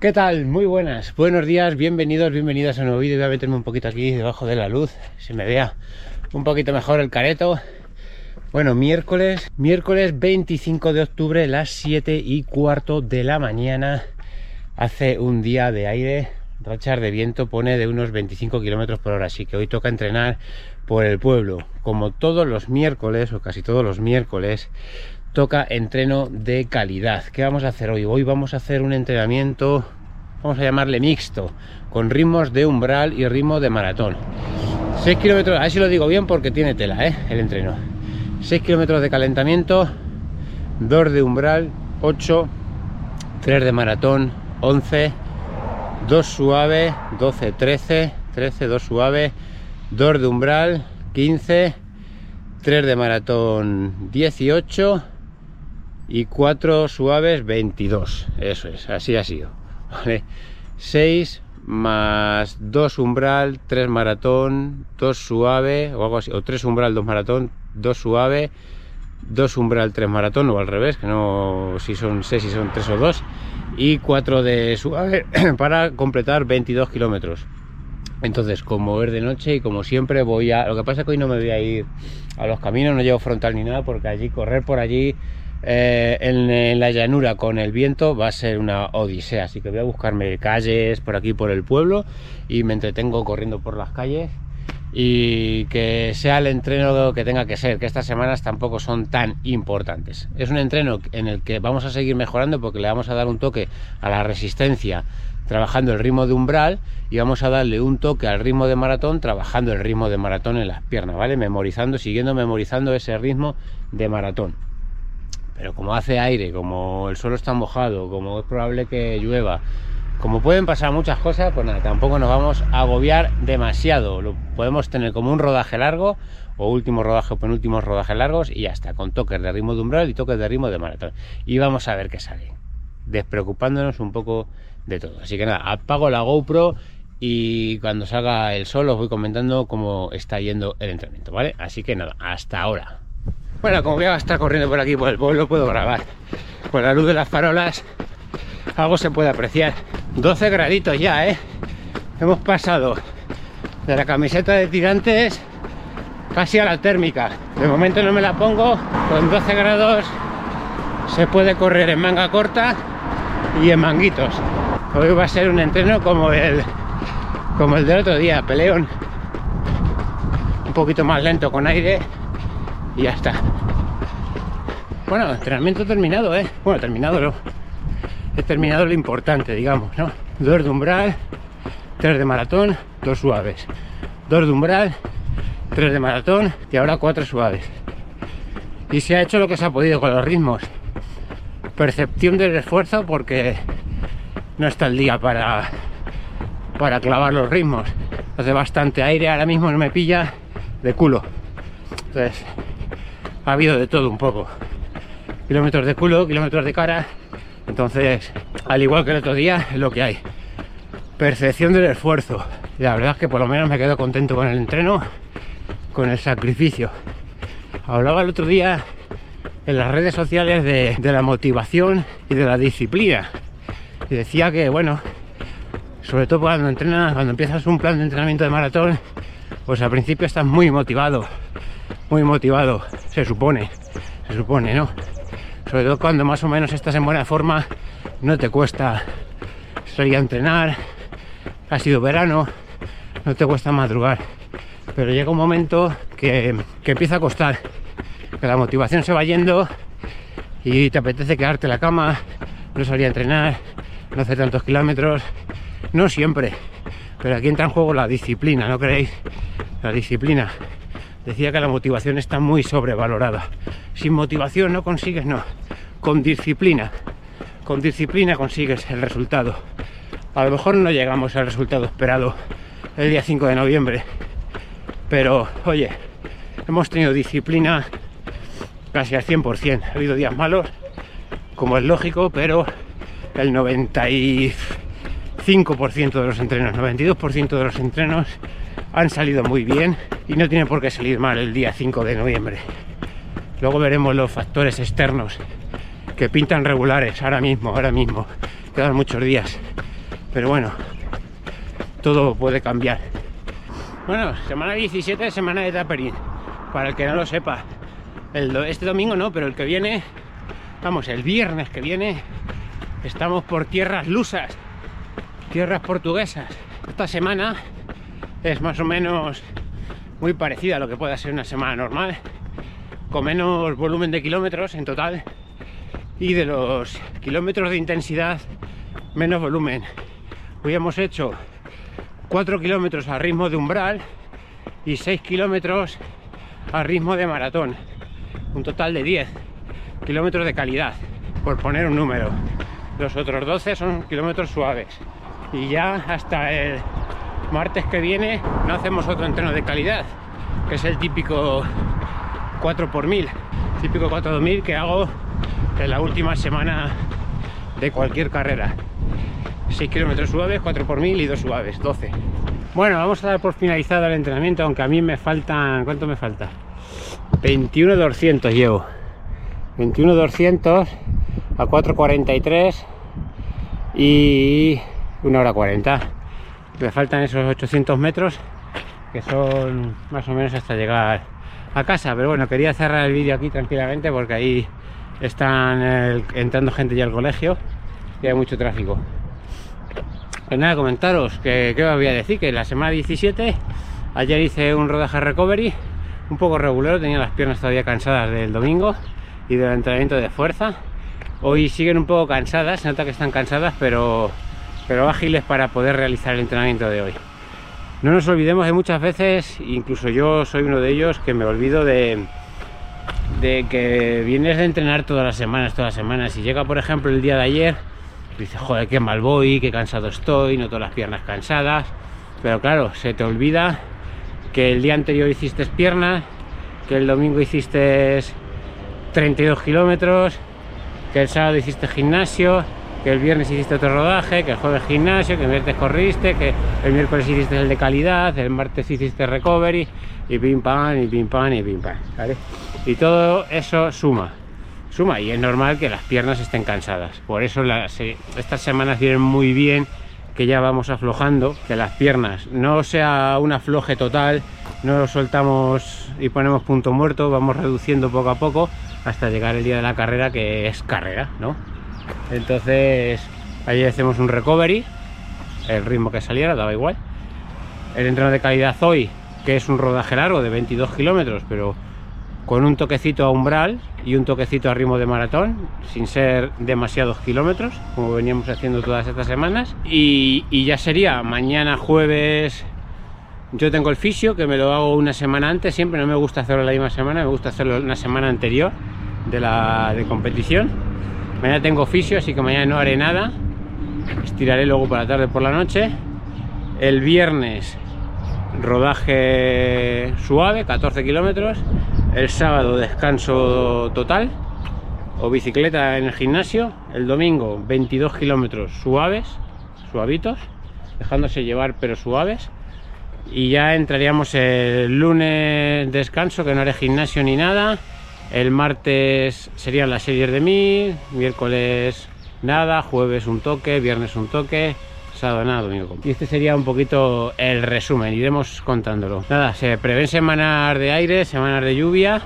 ¿Qué tal? Muy buenas, buenos días, bienvenidos, bienvenidas a un nuevo vídeo. Voy a meterme un poquito aquí debajo de la luz, se me vea un poquito mejor el careto. Bueno, miércoles, miércoles 25 de octubre, las 7 y cuarto de la mañana. Hace un día de aire, rachar de viento pone de unos 25 kilómetros por hora, así que hoy toca entrenar por el pueblo. Como todos los miércoles, o casi todos los miércoles, toca entreno de calidad. ¿Qué vamos a hacer hoy? Hoy vamos a hacer un entrenamiento, vamos a llamarle mixto, con ritmos de umbral y ritmo de maratón. 6 kilómetros, a ver si lo digo bien porque tiene tela, ¿eh? El entreno. 6 kilómetros de calentamiento, 2 de umbral, 8, 3 de maratón, 11, 2 suave, 12, 13, 13, 2 suave, 2 de umbral, 15, 3 de maratón, 18 y 4 suaves 22 eso es así ha sido ¿vale? 6 más 2 umbral 3 maratón 2 suave o algo así o 3 umbral 2 maratón 2 suave 2 umbral 3 maratón o al revés que no si son 6 si son 3 o 2 y 4 de suave para completar 22 kilómetros entonces como es de noche y como siempre voy a lo que pasa es que hoy no me voy a ir a los caminos no llevo frontal ni nada porque allí correr por allí eh, en, la llanura con el viento va a ser una odisea, así que voy a buscarme calles por aquí por el pueblo y me entretengo corriendo por las calles y que sea el entreno que tenga que ser, que estas semanas tampoco son tan importantes. Es un entreno en el que vamos a seguir mejorando porque le vamos a dar un toque a la resistencia trabajando el ritmo de umbral y vamos a darle un toque al ritmo de maratón trabajando el ritmo de maratón en las piernas, ¿vale? Memorizando, siguiendo memorizando ese ritmo de maratón. Pero como hace aire, como el suelo está mojado, como es probable que llueva, como pueden pasar muchas cosas, pues nada, tampoco nos vamos a agobiar demasiado. Lo podemos tener como un rodaje largo o último rodaje o penúltimos rodajes largos y ya está, con toques de ritmo de umbral y toques de ritmo de maratón. Y vamos a ver qué sale, despreocupándonos un poco de todo. Así que nada, apago la GoPro y cuando salga el sol os voy comentando cómo está yendo el entrenamiento, ¿vale? Así que nada, hasta ahora. Bueno, como voy a estar corriendo por aquí por el puedo grabar. Con la luz de las farolas, algo se puede apreciar. 12 graditos ya, ¿eh? Hemos pasado de la camiseta de tirantes casi a la térmica. De momento no me la pongo, con 12 grados se puede correr en manga corta y en manguitos. Hoy va a ser un entreno como el como el del otro día, peleón. Un poquito más lento con aire y ya está. Bueno, entrenamiento terminado, ¿eh? Bueno, terminado no. He terminado lo importante, digamos, ¿no? Dos de umbral, tres de maratón, dos suaves. Dos de umbral, tres de maratón y ahora cuatro suaves. Y se ha hecho lo que se ha podido con los ritmos. Percepción del esfuerzo porque no está el día para, para clavar los ritmos. Hace bastante aire, ahora mismo no me pilla de culo. Entonces, ha habido de todo un poco. Kilómetros de culo, kilómetros de cara. Entonces, al igual que el otro día, es lo que hay. Percepción del esfuerzo. La verdad es que por lo menos me quedo contento con el entreno, con el sacrificio. Hablaba el otro día en las redes sociales de, de la motivación y de la disciplina. Y decía que, bueno, sobre todo cuando entrenas, cuando empiezas un plan de entrenamiento de maratón, pues al principio estás muy motivado, muy motivado, se supone, se supone, ¿no? Sobre todo cuando más o menos estás en buena forma, no te cuesta salir a entrenar, ha sido verano, no te cuesta madrugar. Pero llega un momento que, que empieza a costar, que la motivación se va yendo y te apetece quedarte en la cama, no salir a entrenar, no hacer tantos kilómetros, no siempre, pero aquí entra en juego la disciplina, ¿no creéis? La disciplina decía que la motivación está muy sobrevalorada. Sin motivación no consigues, no. Con disciplina, con disciplina consigues el resultado. A lo mejor no llegamos al resultado esperado el día 5 de noviembre, pero oye, hemos tenido disciplina casi al 100%. Ha habido días malos, como es lógico, pero el 95% de los entrenos, 92% de los entrenos han salido muy bien y no tiene por qué salir mal el día 5 de noviembre. Luego veremos los factores externos que pintan regulares ahora mismo, ahora mismo. quedan muchos días. Pero bueno, todo puede cambiar. Bueno, semana 17, semana de tapering. Para el que no lo sepa. este domingo no, pero el que viene, vamos, el viernes que viene, estamos por tierras lusas, tierras portuguesas. Esta semana es más o menos muy parecida a lo que pueda ser una semana normal, con menos volumen de kilómetros en total y de los kilómetros de intensidad menos volumen. Hoy hemos hecho 4 kilómetros a ritmo de umbral y 6 kilómetros a ritmo de maratón. Un total de 10 kilómetros de calidad, por poner un número. Los otros 12 son kilómetros suaves. Y ya hasta el martes que viene no hacemos otro entreno de calidad, que es el típico 4 por 1000 típico 4 por 1000 que hago en la última semana de cualquier carrera. 6 kilómetros suaves, 4 por 1000 y 2 suaves, 12 bueno, vamos a dar por finalizado el entrenamiento aunque a mí me faltan, ¿cuánto me falta? 21.200 llevo. 21.200 a 4.43 y 1 hora 40 me faltan esos 800 metros que son más o menos hasta llegar a casa. Pero bueno quería cerrar el vídeo aquí tranquilamente porque ahí están entrando gente ya al colegio y hay mucho tráfico. Pues nada comentaros que, os voy a decir que la semana 17 ayer hice un rodaje recovery un poco regular tenía las piernas todavía cansadas del domingo y del entrenamiento de fuerza. Hoy siguen un poco cansadas se nota que están cansadas pero pero ágiles para poder realizar el entrenamiento de hoy. No nos olvidemos de muchas veces, incluso yo soy uno de ellos, que me olvido de, de que vienes de entrenar todas las semanas, todas las semanas, y llega por ejemplo el día de ayer, dices, joder, qué mal voy, qué cansado estoy, no todas las piernas cansadas, pero claro, se te olvida que el día anterior hiciste piernas, que el domingo hiciste 32 kilómetros, que el sábado hiciste gimnasio, que el viernes hiciste otro rodaje, que el jueves gimnasio, que el viernes corriste, que el miércoles hiciste el de calidad, el martes hiciste recovery, y pim pam, y pim pam, y pim pam, ¿vale? Y todo eso suma, suma, y es normal que las piernas estén cansadas. Por eso estas semanas vienen muy bien, que ya vamos aflojando, que las piernas no sea un afloje total, no lo soltamos y ponemos punto muerto, vamos reduciendo poco a poco hasta llegar el día de la carrera, que es carrera, ¿no? Entonces allí hacemos un recovery. El ritmo que saliera daba igual. El entreno de calidad hoy que es un rodaje largo de 22 kilómetros pero con un toquecito a umbral y un toquecito a ritmo de maratón sin ser demasiados kilómetros como veníamos haciendo todas estas semanas. Y, ya sería mañana jueves. Yo tengo el fisio que me lo hago una semana antes. Siempre no me gusta hacerlo la misma semana me gusta hacerlo una semana anterior de la de competición Mañana tengo oficio, así que mañana no haré nada. Estiraré luego por la tarde por la noche. El viernes rodaje suave, 14 kilómetros. El sábado descanso total o bicicleta en el gimnasio. El domingo 22 kilómetros suaves, suavitos, dejándose llevar pero suaves. Y ya entraríamos el lunes descanso, que no haré gimnasio ni nada el martes serían las series de mil, miércoles nada, jueves un toque, viernes un toque, sábado nada, domingo. Y este sería un poquito el resumen, iremos contándolo. Nada, se prevén semanas de aire, semanas de lluvia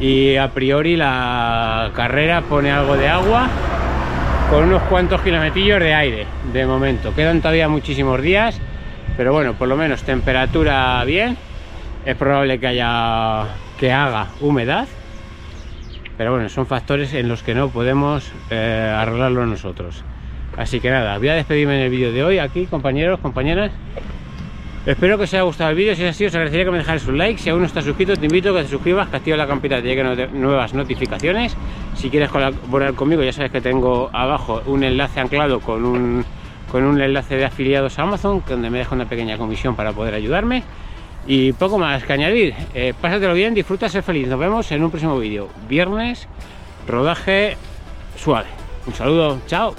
y a priori la carrera pone algo de agua con unos cuantos kilometrillos de aire de momento. Quedan todavía muchísimos días, pero bueno, por lo menos temperatura bien. Es probable que haya que haga humedad pero bueno, son factores en los que no podemos eh, arreglarlo nosotros. Así que nada, voy a despedirme en el vídeo de hoy aquí, compañeros, compañeras. Espero que os haya gustado el vídeo, si es así os agradecería que me dejáis un like, si aún no estás suscrito te invito a que te suscribas, que actives la campanita te lleguen nuevas notificaciones. Si quieres colaborar conmigo ya sabes que tengo abajo un enlace anclado con un, con un enlace de afiliados a Amazon, donde me deja una pequeña comisión para poder ayudarme. Y poco más que añadir. Eh, pásatelo bien, disfruta, ser feliz. Nos vemos en un próximo vídeo. Viernes, rodaje suave. Un saludo, chao.